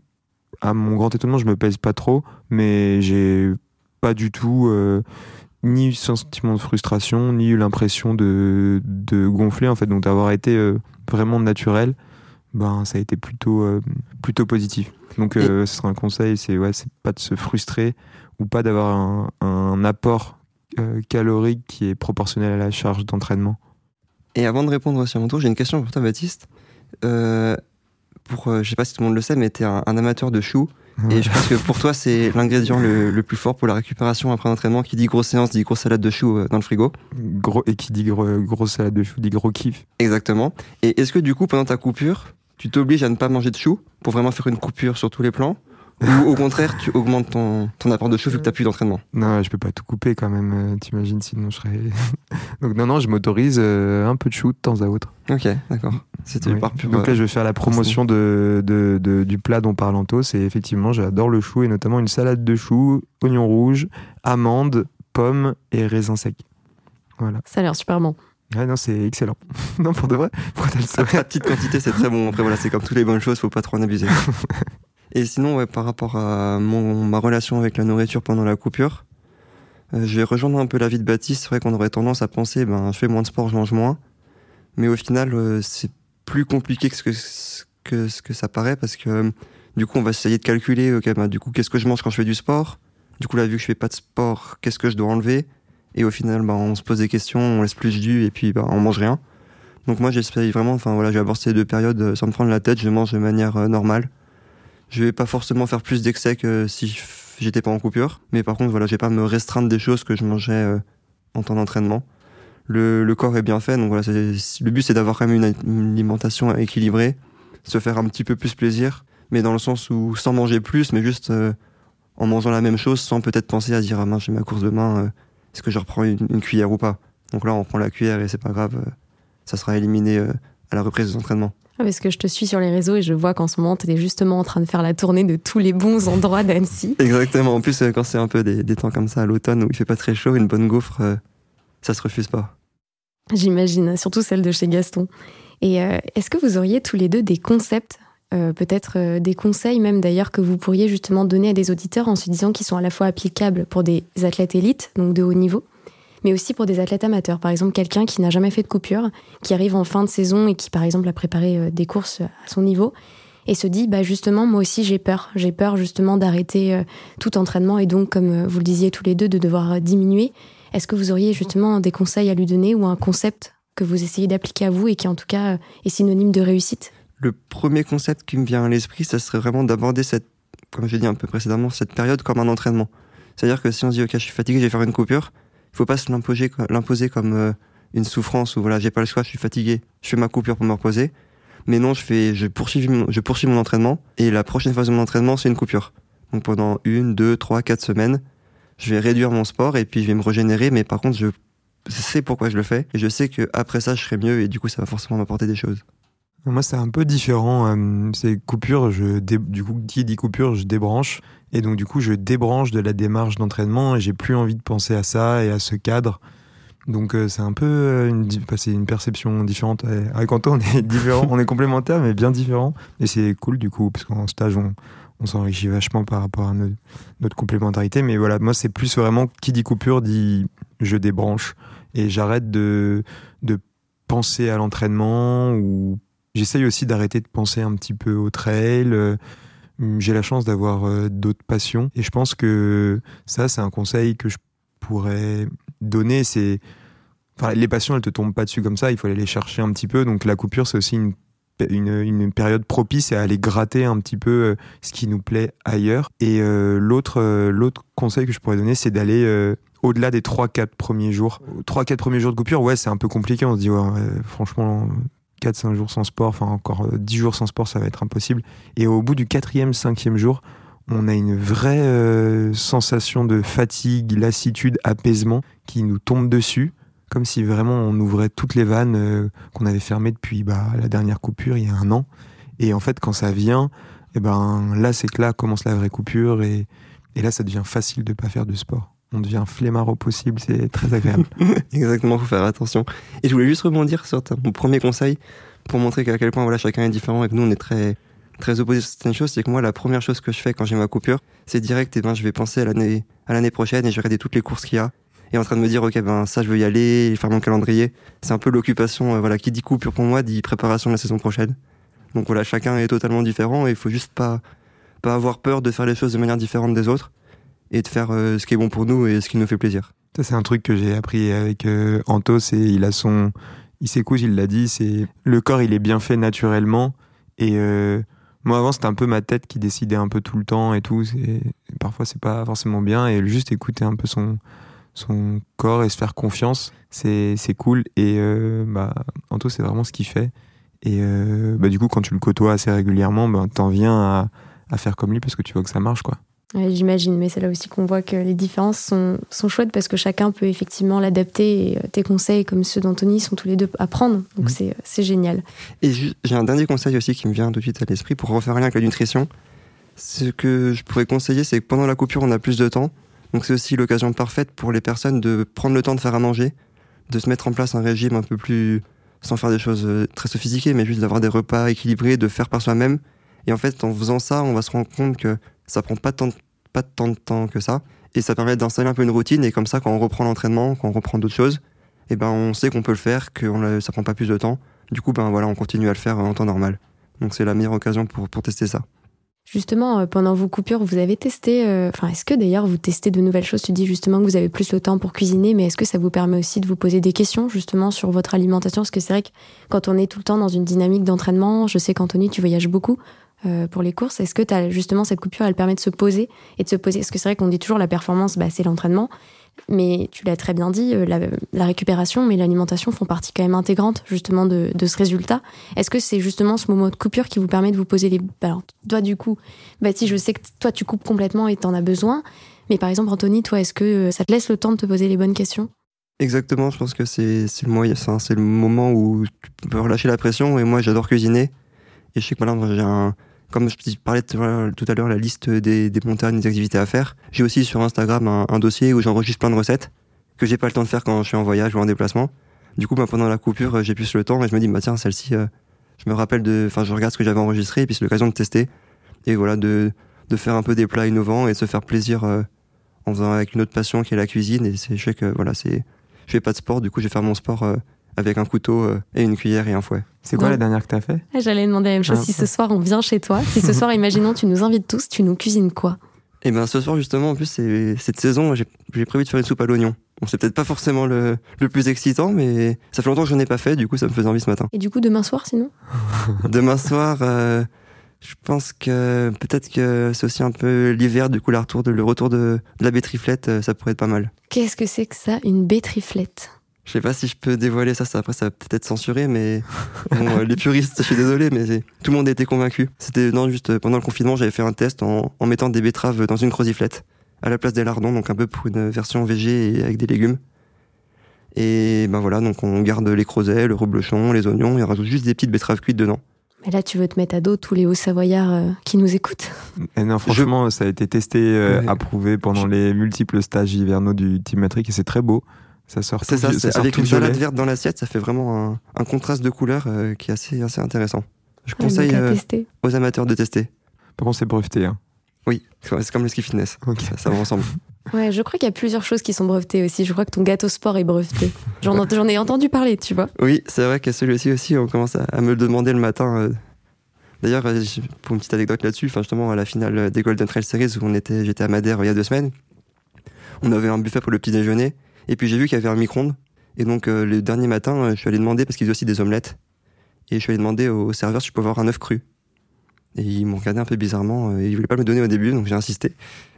à mon grand étonnement, je me pèse pas trop, mais j'ai pas du tout euh, ni eu sentiment de frustration, ni eu l'impression de, de, gonfler en fait. Donc d'avoir été euh, vraiment naturel, ben ça a été plutôt euh, plutôt positif. Donc ce sera un conseil, c'est ouais, pas de se frustrer ou pas d'avoir un, un, apport calorique qui est proportionnel à la charge d'entraînement. Et avant de répondre aussi à mon tour, j'ai une question pour toi, Baptiste. pour, je sais pas si tout le monde le sait, mais tu es un, un amateur de choux. Et je pense que pour toi, c'est l'ingrédient le, plus fort pour la récupération après l'entraînement. Qui dit grosse séance, dit grosse salade de choux euh, dans le frigo. Gros, et qui dit gros, grosse salade de choux, dit gros kiff. Exactement. Et est-ce que du coup, pendant ta coupure, tu t'obliges à ne pas manger de choux pour vraiment faire une coupure sur tous les plans? Ou au contraire, tu augmentes ton, ton apport de chou vu que tu plus d'entraînement Non, je peux pas tout couper quand même, euh, t'imagines, sinon je serais. Donc, non, non, je m'autorise euh, un peu de chou de temps à autre. Ok, d'accord. C'était oui. Donc là, je vais faire la promotion de, de, de, du plat dont parle Antos. Et effectivement, j'adore le chou et notamment une salade de choux, oignons rouges, amandes, pommes et raisins secs. Voilà. Ça a l'air super bon. Ouais, non, c'est excellent. non, pour de vrai. Pour à petite quantité, c'est très bon. Après, voilà, c'est comme toutes les bonnes choses, faut pas trop en abuser. Et sinon, par rapport à mon, ma relation avec la nourriture pendant la coupure, euh, je vais rejoindre un peu la vie de Baptiste. C'est vrai qu'on aurait tendance à penser, ben, je fais moins de sport, je mange moins. Mais au final, euh, c'est plus compliqué que ce que, que ce que ça paraît parce que euh, du coup, on va essayer de calculer, ben, du coup, qu'est-ce que je mange quand je fais du sport? Du coup, là, vu que je fais pas de sport, qu'est-ce que je dois enlever? Et au final, ben, on se pose des questions, on laisse plus du et puis ben, on mange rien. Donc moi, j'essaye vraiment, enfin voilà, j'ai abordé ces deux périodes sans me prendre la tête, je mange de manière normale je vais pas forcément faire plus d'excès que si j'étais pas en coupure. Mais par contre, voilà, je vais pas me restreindre des choses que je mangeais euh, en temps d'entraînement. Le, corps est bien fait, donc voilà, le but c'est d'avoir quand même une, alimentation équilibrée, se faire un petit peu plus plaisir, mais dans le sens où sans manger plus, mais juste euh, en mangeant la même chose, sans peut-être penser à dire ah mince j'ai ma course demain, euh, est-ce que je reprends une, cuillère ou pas? Donc là on prend la cuillère et c'est pas grave, ça sera éliminé à la reprise des entraînements. Ah, parce que je te suis sur les réseaux et je vois qu'en ce moment, tu es justement en train de faire la tournée de tous les bons endroits d'Annecy. Exactement. En plus, euh, quand c'est un peu des, des, temps comme ça à l'automne où il fait pas très chaud, une bonne gaufre, euh, ça se refuse pas. J'imagine, surtout celle de chez Gaston. Et euh, est-ce que vous auriez tous les deux des concepts, peut-être des conseils même d'ailleurs, que vous pourriez justement donner à des auditeurs en se disant qu'ils sont à la fois applicables pour des athlètes élites, donc de haut niveau, mais aussi pour des athlètes amateurs. Par exemple, quelqu'un qui n'a jamais fait de coupure, qui arrive en fin de saison et qui, par exemple, a préparé euh, des courses à son niveau et se dit, bah justement, moi aussi j'ai peur. J'ai peur justement d'arrêter euh, tout entraînement et donc, comme euh, vous le disiez tous les deux, de devoir diminuer. Est-ce que vous auriez justement des conseils à lui donner ou un concept que vous essayez d'appliquer à vous et qui en tout cas est synonyme de réussite? Le premier concept qui me vient à l'esprit, ça serait vraiment d'aborder cette, comme j'ai dit un peu précédemment, cette période comme un entraînement. C'est-à-dire que si on se dit, ok, je suis fatigué, je vais faire une coupure, faut pas se l'imposer, comme euh, une souffrance où voilà, j'ai pas le choix, je suis fatigué, je fais ma coupure pour me reposer. Mais non, je fais, je poursuis, je poursuis mon entraînement et la prochaine phase de mon entraînement, c'est une coupure. Donc pendant une, deux, trois, quatre semaines, je vais réduire mon sport et puis je vais me régénérer. Mais par contre, je sais pourquoi je le fais et je sais que après ça, je serai mieux et du coup, ça va forcément m'apporter des choses. Moi, c'est un peu différent. Euh, c'est coupure, je du coup, qui dit coupure, je débranche. Et donc, du coup, je débranche de la démarche d'entraînement et j'ai plus envie de penser à ça et à ce cadre. Donc, euh, c'est un peu euh, une, une perception différente. Avec Anto, on est différent, on est complémentaires, mais bien différents. Et c'est cool, du coup, parce qu'en stage, on, s'enrichit vachement par rapport à notre, complémentarité. Mais voilà, moi, c'est plus vraiment qui dit coupure dit je débranche et j'arrête de, de penser à l'entraînement ou J'essaye aussi d'arrêter de penser un petit peu au trail. Euh, j'ai la chance d'avoir euh, d'autres passions et je pense que ça, c'est un conseil que je pourrais donner. C'est, enfin, les passions, elles te tombent pas dessus comme ça. Il faut aller les chercher un petit peu. Donc la coupure, c'est aussi une, une, période propice à aller gratter un petit peu euh, ce qui nous plaît ailleurs. Et l'autre, l'autre conseil que je pourrais donner, c'est d'aller au-delà des 3-4 premiers jours. 3-4 premiers jours de coupure, ouais, c'est un peu compliqué. On se dit, franchement, 4-5 jours sans sport, enfin encore 10 euh, jours sans sport, ça va être impossible. Et au bout du quatrième, cinquième jour, on a une vraie euh, sensation de fatigue, lassitude, apaisement qui nous tombe dessus, comme si vraiment on ouvrait toutes les vannes euh, qu'on avait fermées depuis bah, la dernière coupure il y a un an. Et en fait, quand ça vient, et eh ben là, c'est que là commence la vraie coupure et, et là, ça devient facile de pas faire de sport on devient flemmard au possible, c'est très agréable. Exactement, faut faire attention. Et je voulais juste rebondir sur mon premier conseil pour montrer qu'à quel point voilà chacun est différent et que nous on est très très opposé sur certaines choses, c'est que moi, la première chose que je fais quand j'ai ma coupure, c'est direct, et ben, je vais penser à l'année, à l'année prochaine et je vais regarder toutes les courses qu'il y a. Et en train de me dire, ok, ben, ça, je veux y aller, faire mon calendrier. C'est un peu l'occupation, euh, voilà, qui dit coupure pour moi, dit préparation de la saison prochaine. Donc voilà, chacun est totalement différent et il faut juste pas, pas avoir peur de faire les choses de manière différente des autres et de faire euh, ce qui est bon pour nous et ce qui nous fait plaisir. Ça, c'est un truc que j'ai appris avec euh, Anto, c'est il a son. Il s'écoute, il l'a dit, c'est. Le corps, il est bien fait naturellement. Et euh, moi, avant, c'était un peu ma tête qui décidait un peu tout le temps et tout. Et parfois, c'est pas forcément bien. Et juste écouter un peu son, son corps et se faire confiance, c'est cool. Et euh, bah, Anto, c'est vraiment ce qu'il fait. Et bah, du coup, quand tu le côtoies assez régulièrement, bah, t'en viens à, à faire comme lui parce que tu vois que ça marche, quoi. Ouais, J'imagine, mais c'est là aussi qu'on voit que les différences sont, sont chouettes parce que chacun peut effectivement l'adapter et euh, tes conseils, comme ceux d'Anthony, sont tous les deux à prendre. Donc Mhm. c'est- génial. Et j'ai un dernier conseil aussi qui me vient tout de suite à l'esprit pour refaire un lien avec la nutrition. Ce que je pourrais conseiller, c'est que pendant la coupure, on a plus de temps. Donc c'est aussi l'occasion parfaite pour les personnes de prendre le temps de faire à manger, de se mettre en place un régime un peu plus, sans faire des choses euh, très sophistiquées, mais juste d'avoir des repas équilibrés, de faire par soi-même. Et en fait, en faisant ça, on va se rendre compte que ça prend pas tant, pas tant de temps que ça. Et ça permet d'installer un peu une routine. Et comme ça, quand on reprend l'entraînement, quand on reprend d'autres choses, eh ben, on sait qu'on peut le faire, que on ça prend pas plus de temps. Du coup, ben voilà, on continue à le faire en temps normal. Donc c'est la meilleure occasion pour, pour tester ça. Justement, euh, pendant vos coupures, vous avez testé, euh, enfin, est-ce que d'ailleurs vous testez de nouvelles choses? Tu dis justement que vous avez plus le temps pour cuisiner, mais est-ce que ça vous permet aussi de vous poser des questions justement sur votre alimentation? Parce que c'est vrai que quand on est tout le temps dans une dynamique d'entraînement, je sais qu'Anthony, tu voyages beaucoup euh, pour les courses. Est-ce que as, justement cette coupure, elle permet de se poser et de se poser? Parce que c'est vrai qu'on dit toujours la performance, bah, c'est l'entraînement. Mais tu l'as très bien dit, euh, la, récupération, mais l'alimentation font partie quand même intégrante justement de, ce résultat. Est-ce que c'est justement ce moment de coupure qui vous permet de vous poser les... bah, Alors, toi, du coup, Baptiste, je sais que toi, tu coupes complètement et t'en as besoin. Mais par exemple, Anthony, toi, est-ce que euh, ça te laisse le temps de te poser les bonnes questions? Exactement, je pense que c'est le, moment où tu peux relâcher la pression. Et moi, j'adore cuisiner. Et je sais que j'ai un. Comme je parlais tout à l'heure- la liste des, des montagnes, des activités à faire. J'ai aussi sur Instagram un, dossier où j'enregistre plein de recettes que j'ai pas le temps de faire quand je suis en voyage ou en déplacement. Du coup, bah, pendant la coupure, j'ai plus le temps et je me dis, bah tiens, celle-ci, euh, je me rappelle de. Enfin, je regarde ce que j'avais enregistré et puis c'est l'occasion de tester. Et voilà, de, de faire un peu des plats innovants et de se faire plaisir euh, en faisant avec une autre passion qui est la cuisine. Et c'est, je sais que voilà, c'est. Je fais pas de sport, du coup, je vais faire mon sport euh, avec un couteau euh, et une cuillère et un fouet. C'est quoi la dernière que t'as fait? Ah, J'allais demander la même chose. Ah. Si ce soir, on vient chez toi, si ce soir, imaginons, tu nous invites tous, tu nous cuisines quoi? Et ben ce soir justement, en plus c'est cette saison, j'ai prévu de faire une soupe à l'oignon. Bon, c'est peut-être pas forcément le, le plus excitant, mais ça fait longtemps que je n'en ai pas fait, du coup ça me faisait envie ce matin. Et du coup, demain soir, sinon? Demain soir, euh, je pense que peut-être que c'est aussi un peu l'hiver, du coup le retour de, le retour de, de la bétriflette, euh, ça pourrait être pas mal. Qu'est-ce que c'est que ça, une bétriflette Je sais pas si je peux dévoiler ça, ça après ça va peut-être être censuré, mais bon, euh, les puristes, je suis désolé, mais tout le monde était convaincu. C'était non juste euh, pendant le confinement, j'avais fait un test en, en mettant des betteraves dans une croziflette à la place des lardons, donc un peu pour une version végé et avec des légumes. Et ben voilà, donc on garde les creusets, le reblochon, les oignons, et on rajoute juste des petites betteraves cuites dedans. Mais là, tu veux te mettre à dos tous les hauts-savoyards euh, qui nous écoutent Eh non, franchement, ça a été testé, euh, Ouais. approuvé pendant les multiples stages hivernaux du Team Matrix et c'est très beau. Ça sort C'est ça, c'est sort avec une salade violet. verte dans l'assiette, ça fait vraiment un, un contraste de couleurs euh, qui est assez, assez intéressant. Je Ouais, donc conseille euh, aux amateurs de tester. Par contre, c'est breveté. Hein. Oui, c'est comme le ski fitness. Ça, ça va ensemble. Ouais, je crois qu'il y a plusieurs choses qui sont brevetées aussi. Je crois que ton gâteau sport est breveté. J'en en- j'en ai entendu parler, tu vois. Oui, c'est vrai que celui-ci aussi, on commence à, à me le demander le matin. euh. D'ailleurs, pour une petite anecdote là-dessus, enfin justement à la finale des Golden Trail Series où on était, j'étais à Madère il y a deux semaines, on avait un buffet pour le petit déjeuner, et puis j'ai vu qu'il y avait un micro-ondes, et donc euh, le dernier matin, euh, je suis allé demander parce qu'ils faisaient aussi des omelettes, et je suis allé demander au serveur si je pouvais avoir un œuf cru. Et ils m'ont regardé un peu bizarrement, euh, ils voulaient pas me le donner au début, donc j'ai insisté.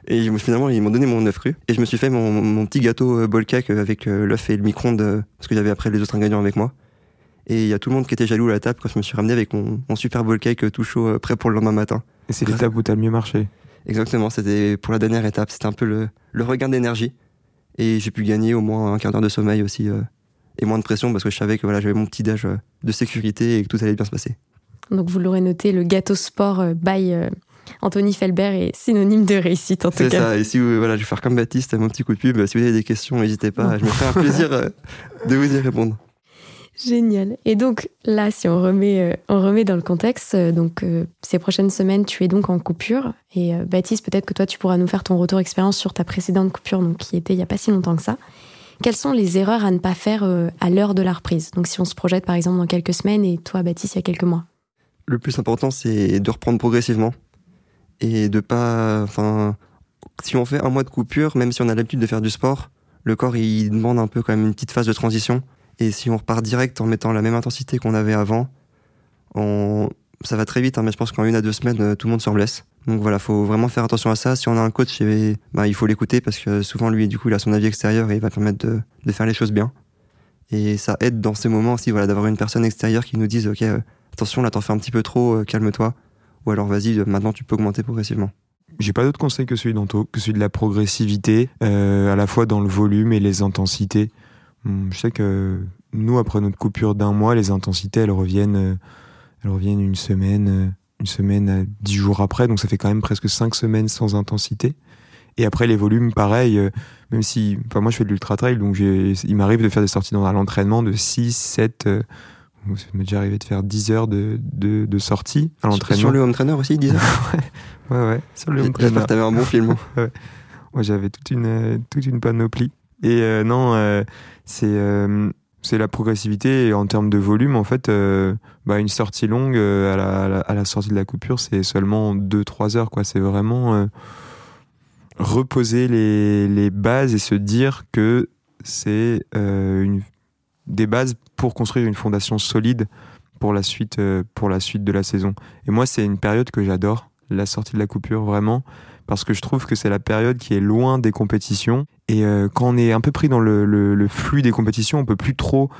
Et finalement, ils m'ont donné mon œuf cru. Et je me suis fait mon, mon petit gâteau euh, bol cake avec l'œuf et le micro-ondes, parce que j'avais après les autres ingrédients avec moi. Et il y a tout le monde qui était jaloux à la table quand je me suis ramené avec mon, mon super cake euh, tout chaud, prêt pour le lendemain matin. Et c'est l'étape où t'as le mieux marché. Exactement, c'était pour la dernière étape. C'était un peu le, le regain d'énergie. Et j'ai pu gagner au moins un quart d'heure de sommeil aussi. euh, et moins de pression parce que je savais que voilà, j'avais mon petit déj euh, de sécurité et que tout allait bien se passer. Donc vous l'aurez noté, le gâteau sport euh, by Anthony Felbert est synonyme de réussite en tout C'est cas. ça. Et si vous- voilà, je vais faire comme Baptiste, mon petit coup de pub. Si vous avez des questions, n'hésitez pas. Je me ferai un plaisir de vous y répondre. Génial. Et donc là, si on remet, euh, on remet dans le contexte, euh, donc euh, ces prochaines semaines, tu es donc en coupure. Et Baptiste, peut-être que toi, tu pourras nous faire ton retour expérience sur ta précédente coupure, donc qui était il n'y a pas si longtemps que ça. Quelles sont les erreurs à ne pas faire à l'heure de la reprise? Donc si on se projette par exemple dans quelques semaines et toi, Baptiste, il y a quelques mois. Le plus important, c'est de reprendre progressivement et de pas, enfin, si on fait un mois de coupure, même si on a l'habitude de faire du sport, le corps il demande un peu quand même une petite phase de transition et si on repart direct en mettant la même intensité qu'on avait avant, ça va très vite, hein, mais je pense qu'en une à deux semaines, euh, tout le monde se blesse. Donc voilà, faut vraiment faire attention à ça. Si on a un coach, bah, il faut l'écouter parce que souvent lui, du coup, il a son avis extérieur et il va permettre de, de faire les choses bien. Et ça aide dans ces moments aussi, voilà, d'avoir une personne extérieure qui nous dise, ok, euh, attention, là t'en fais un petit peu trop, euh, calme-toi. Ou alors vas-y, maintenant tu peux augmenter progressivement. J'ai pas d'autre conseil que celui d'Anto, que celui de la progressivité, à la fois dans le volume et les intensités. Hmm, je sais que nous, après notre coupure d'un mois, les intensités, elles reviennent, euh, elles reviennent une semaine, euh, une semaine à dix jours après. Donc ça fait quand même presque cinq semaines sans intensité. Et après, les volumes, pareil, euh, même si, enfin, moi, je fais de l'ultra trail, donc il m'arrive de faire des sorties dans l'entraînement de 6, 7, ça m'est déjà arrivé de faire 10 heures de, de, de sortie à l'entraînement. Sur le home trainer aussi, 10 heures ouais, ouais, sur le home trainer. J'espère que t'avais un bon film. ouais. Moi, j'avais toute une, toute une panoplie. Et non, c'est euh, c'est la progressivité en termes de volume en fait euh, bah, une sortie longue euh, à la, à, la, sortie de la coupure c'est seulement 2-3 heures quoi c'est vraiment reposer les, les, bases et se dire que c'est une des bases pour construire une fondation solide pour la suite pour la suite de la saison et moi c'est une période que j'adore la sortie de la coupure vraiment parce que je trouve que c'est la période qui est loin des compétitions. Et euh, quand on est un peu pris dans le, le, flux des compétitions, on peut plus trop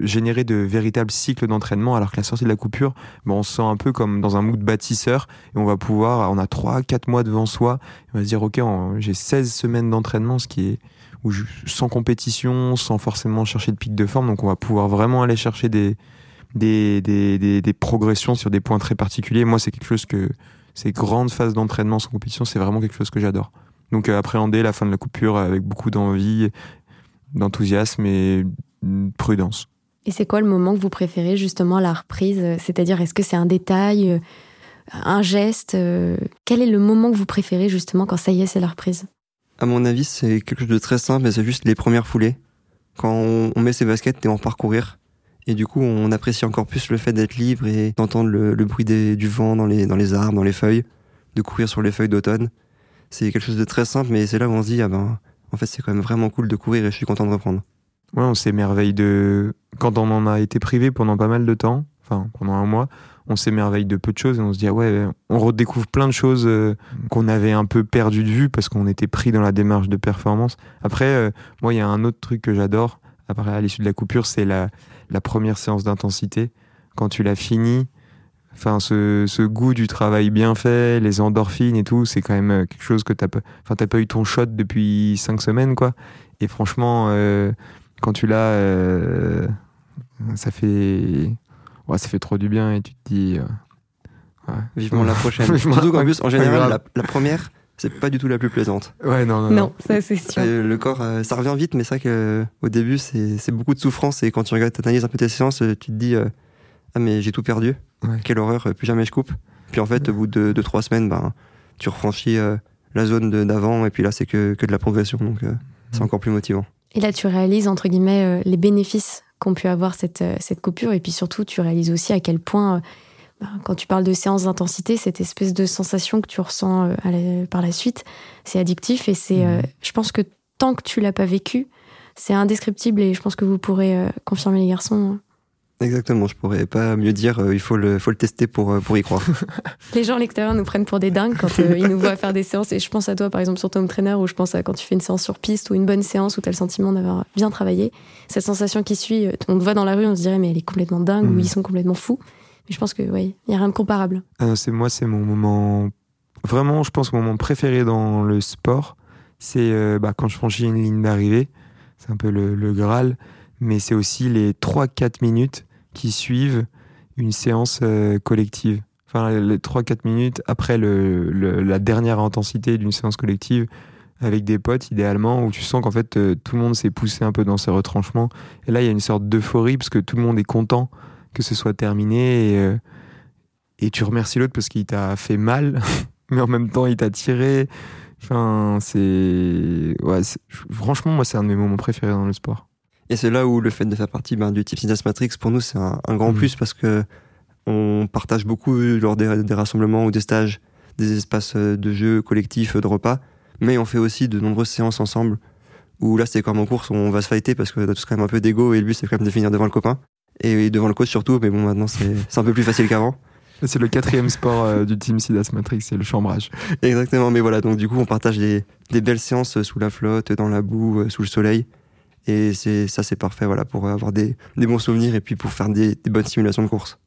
générer de véritables cycles d'entraînement alors que la sortie de la coupure bon, on se sent un peu comme dans un mood bâtisseur et on va pouvoir on a 3 4 mois devant soi on va se dire OK j'ai 16 semaines d'entraînement ce qui est où sans compétition sans forcément chercher de pic de forme donc on va pouvoir vraiment aller chercher des des, des, des, des progressions sur des points très particuliers moi c'est quelque chose que ces grandes phases d'entraînement sans compétition, c'est vraiment quelque chose que j'adore. Donc euh, appréhender la fin de la coupure avec beaucoup d'envie, d'enthousiasme et de prudence. Et c'est quoi le moment que vous préférez justement à la reprise? C'est-à-dire, est-ce que c'est un détail, euh, un geste euh, Quel est le moment que vous préférez justement quand ça y est, c'est la reprise? À mon avis, c'est quelque chose de très simple, mais c'est juste les premières foulées. Quand on met ses baskets et on parcourir, et du coup, on apprécie encore plus le fait d'être libre et d'entendre le, bruit du vent dans les, dans les arbres, dans les feuilles, de courir sur les feuilles d'automne. C'est quelque chose de très simple, mais c'est là où on se dit, ah ben, en fait, c'est quand même vraiment cool de courir et je suis content de reprendre. Ouais, on s'émerveille de. Quand on en a été privé pendant pas mal de temps, enfin, pendant un mois, on s'émerveille de peu de choses et on se dit, ah ouais, on redécouvre plein de choses euh, qu'on avait un peu perdu de vue parce qu'on était pris dans la démarche de performance. Après, euh, moi, il y a un autre truc que j'adore, après, à l'issue de la coupure, c'est la, la première séance d'intensité. Quand tu l'as fini, enfin, ce, ce, goût du travail bien fait, les endorphines et tout, c'est quand même euh, quelque chose que t'as pas, enfin, t'as pas eu ton shot depuis cinq semaines, quoi. Et franchement, euh, quand tu l'as, euh, ça fait, ouais, ça fait trop du bien et tu te dis, ouais. vivement la prochaine. Surtout qu'en plus, en général, la, la première, c'est pas du tout la plus plaisante. Ouais, non, non. Non, ça c'est sûr. le corps, euh, ça revient vite, mais c'est vrai qu'au début, c'est beaucoup de souffrance. Et quand tu regardes, analyses un peu tes séances, tu te dis euh, Ah, mais j'ai tout perdu. Quelle horreur, plus jamais je coupe. Puis en fait, au bout de 2-3 semaines, ben, tu refranchis la zone d'avant, et puis là, c'est que, que, de la progression. Donc, c'est encore plus motivant. Et là, tu réalises, entre guillemets, les bénéfices qu'ont pu avoir cette, cette coupure. Et puis surtout, tu réalises aussi à quel point bah, quand tu parles de séance d'intensité, cette espèce de sensation que tu ressens euh, par la suite, c'est addictif et c'est, euh, mmh. je pense que tant que tu l'as pas vécu, c'est indescriptible et je pense que vous pourrez euh, confirmer les garçons. Exactement, je pourrais pas mieux dire, il faut le, faut le tester pour, pour y croire. les gens à l'extérieur nous prennent pour des dingues quand ils nous voient faire des séances et je pense à toi par exemple sur ton trainer ou je pense à quand tu fais une séance sur piste ou une bonne séance où tu as le sentiment d'avoir bien travaillé. Cette sensation qui suit, on te voit dans la rue, on se dirait mais elle est complètement dingue ou mmh. ils sont complètement fous je pense que oui, il n'y a rien de comparable. Ah, c'est moi, c'est mon moment vraiment, je pense, mon moment préféré dans le sport. C'est euh, bah, quand je franchis une ligne d'arrivée. C'est un peu le, Graal. Mais c'est aussi les 3-4 minutes qui suivent une séance euh, collective. Enfin, les 3-4 minutes après la dernière intensité d'une séance collective, avec des potes idéalement où tu sens qu'en fait euh, tout le monde s'est poussé un peu dans ses retranchements. Et là il y a une sorte d'euphorie parce que tout le monde est content que ce soit terminé et, euh, et tu remercies l'autre parce qu'il t'a fait mal mais en même temps il t'a tiré. Enfin c'est ouais franchement moi c'est un de mes moments préférés dans le sport Et c'est là où le fait de faire partie ben, du type Sidas Matrix, pour nous, c'est un, un grand Mhm. plus parce que on partage beaucoup lors des, des rassemblements ou des stages, des espaces euh, de jeux collectifs, de repas, mais on fait aussi de nombreuses séances ensemble où là, c'est comme en course, on va se fighter parce qu'on a tous quand même un peu d'ego et le but, c'est quand même de finir devant le copain et devant le coach surtout, mais bon, maintenant, c'est un peu plus facile qu'avant. c'est le quatrième sport euh, du team Sidas Matrix c'est le chambrage Exactement, mais voilà, donc du coup, on partage des, des belles séances sous la flotte, dans la boue, euh, sous le soleil. Et c'est ça, c'est parfait, voilà, pour avoir des, des bons souvenirs et puis pour faire des, des bonnes simulations de course.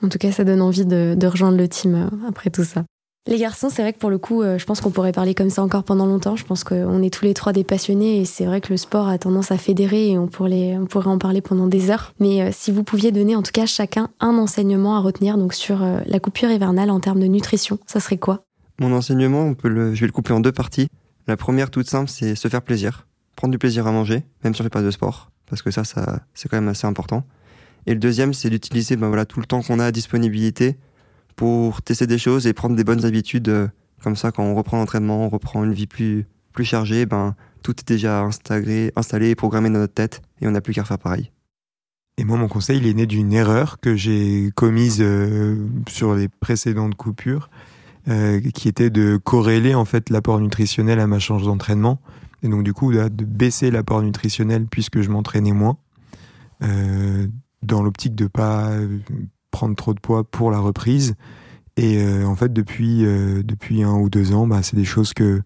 En tout cas, ça donne envie de, de rejoindre le team euh, après tout ça. Les garçons, c'est vrai que pour le coup, euh, je pense qu'on pourrait parler comme ça encore pendant longtemps. Je pense qu'on est tous les trois des passionnés et c'est vrai que le sport a tendance à fédérer et on pourrait, on pourrait en parler pendant des heures. Mais euh, si vous pouviez donner en tout cas chacun un enseignement à retenir donc sur la coupure hivernale en termes de nutrition, ça serait quoi? Mon enseignement, on peut le, je vais le couper en deux parties. La première, toute simple, c'est se faire plaisir. Prendre du plaisir à manger, même si on fait pas de sport, parce que ça, ça c'est quand même assez important. Et le deuxième, c'est d'utiliser ben voilà, tout le temps qu'on a à disponibilité pour tester des choses et prendre des bonnes habitudes. euh, Comme ça, quand on reprend l'entraînement, on reprend une vie plus, plus chargée, ben, tout est déjà installé, installé et programmé dans notre tête, et on n'a plus qu'à refaire pareil. Et moi, mon conseil, il est né d'une erreur que j'ai commise euh, sur les précédentes coupures, euh, qui était de corréler en fait l'apport nutritionnel à ma charge d'entraînement, et donc du coup de baisser l'apport nutritionnel puisque je m'entraînais moins, euh, dans l'optique de pas euh, prendre trop de poids pour la reprise. Et euh, en fait, depuis depuis un ou deux ans, bah, c'est des choses que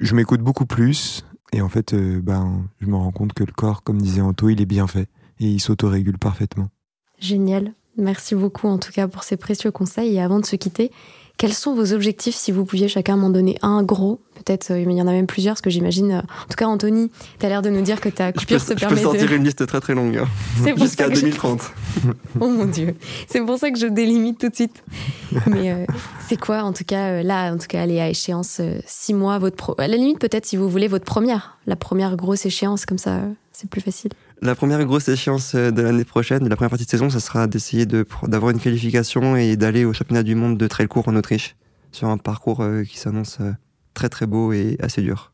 je m'écoute beaucoup plus. Et en fait, ben, je me rends compte que le corps, comme disait Anto, il est bien fait et il s'autorégule parfaitement. Génial. Merci beaucoup en tout cas pour ces précieux conseils. Et avant de se quitter, quels sont vos objectifs si vous pouviez chacun m'en donner un gros Peut-être euh, il y en a même plusieurs, parce que j'imagine. euh, En tout cas, Anthony, tu as l'air de nous dire que ta Je peux, coupure se je peux sortir de. une liste très très longue, hein. C'est jusqu'à ça que je- 2030. Oh mon dieu, c'est pour ça que je délimite tout de suite. Mais euh, c'est quoi, en tout cas, là, en tout cas, aller à échéance euh, six mois, votre pro... à la limite peut-être si vous voulez votre première, la première grosse échéance, comme ça, c'est plus facile. La première grosse échéance euh, de l'année prochaine, de la première partie de saison, ça sera d'essayer de d'avoir une qualification et d'aller au championnat du monde de trail court en Autriche, sur un parcours euh, qui s'annonce euh, très très beau et assez dur.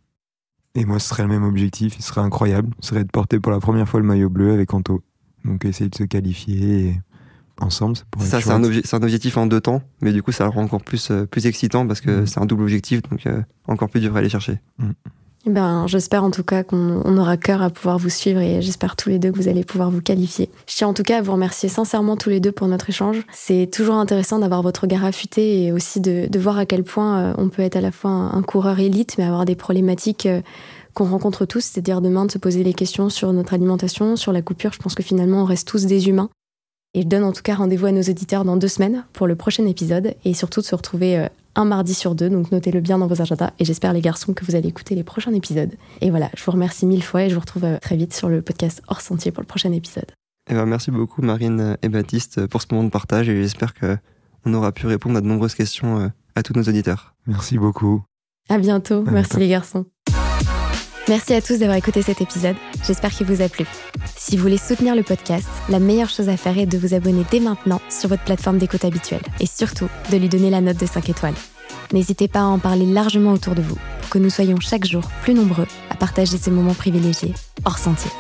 Et moi, ce serait le même objectif, il serait incroyable, ce serait de porter pour la première fois le maillot bleu avec Anto. Donc essayer de se qualifier et ensemble, ça pourrait Ça, être c'est un, objectif en deux temps, mais du coup, ça le rend encore plus, euh, plus excitant parce que Mhm. c'est un double objectif, donc euh, encore plus dur à aller chercher. Eh Ben, j'espère en tout cas qu'on on aura cœur à pouvoir vous suivre et j'espère tous les deux que vous allez pouvoir vous qualifier. Je tiens en tout cas à vous remercier sincèrement tous les deux pour notre échange. C'est toujours intéressant d'avoir votre regard affûté et aussi de, voir à quel point euh, on peut être à la fois un, un coureur élite mais avoir des problématiques euh, qu'on rencontre tous, c'est-à-dire demain de se poser des questions sur notre alimentation, sur la coupure. Je pense que finalement on reste tous des humains. Et je donne en tout cas rendez-vous à nos auditeurs dans deux semaines pour le prochain épisode et surtout de se retrouver euh, un mardi sur deux, donc notez-le bien dans vos agendas. Et j'espère, les garçons, que vous allez écouter les prochains épisodes. Et voilà, je vous remercie mille fois et je vous retrouve euh, très vite sur le podcast Hors Sentier pour le prochain épisode. Et ben, merci beaucoup Marine et Baptiste pour ce moment de partage et j'espère que on aura pu répondre à de nombreuses questions euh, à tous nos auditeurs. Merci beaucoup. À bientôt. À Merci bientôt. les garçons. Merci à tous d'avoir écouté cet épisode. J'espère qu'il vous a plu. Si vous voulez soutenir le podcast, la meilleure chose à faire est de vous abonner dès maintenant sur votre plateforme d'écoute habituelle et surtout de lui donner la note de 5 étoiles. N'hésitez pas à en parler largement autour de vous pour que nous soyons chaque jour plus nombreux à partager ces moments privilégiés hors sentier.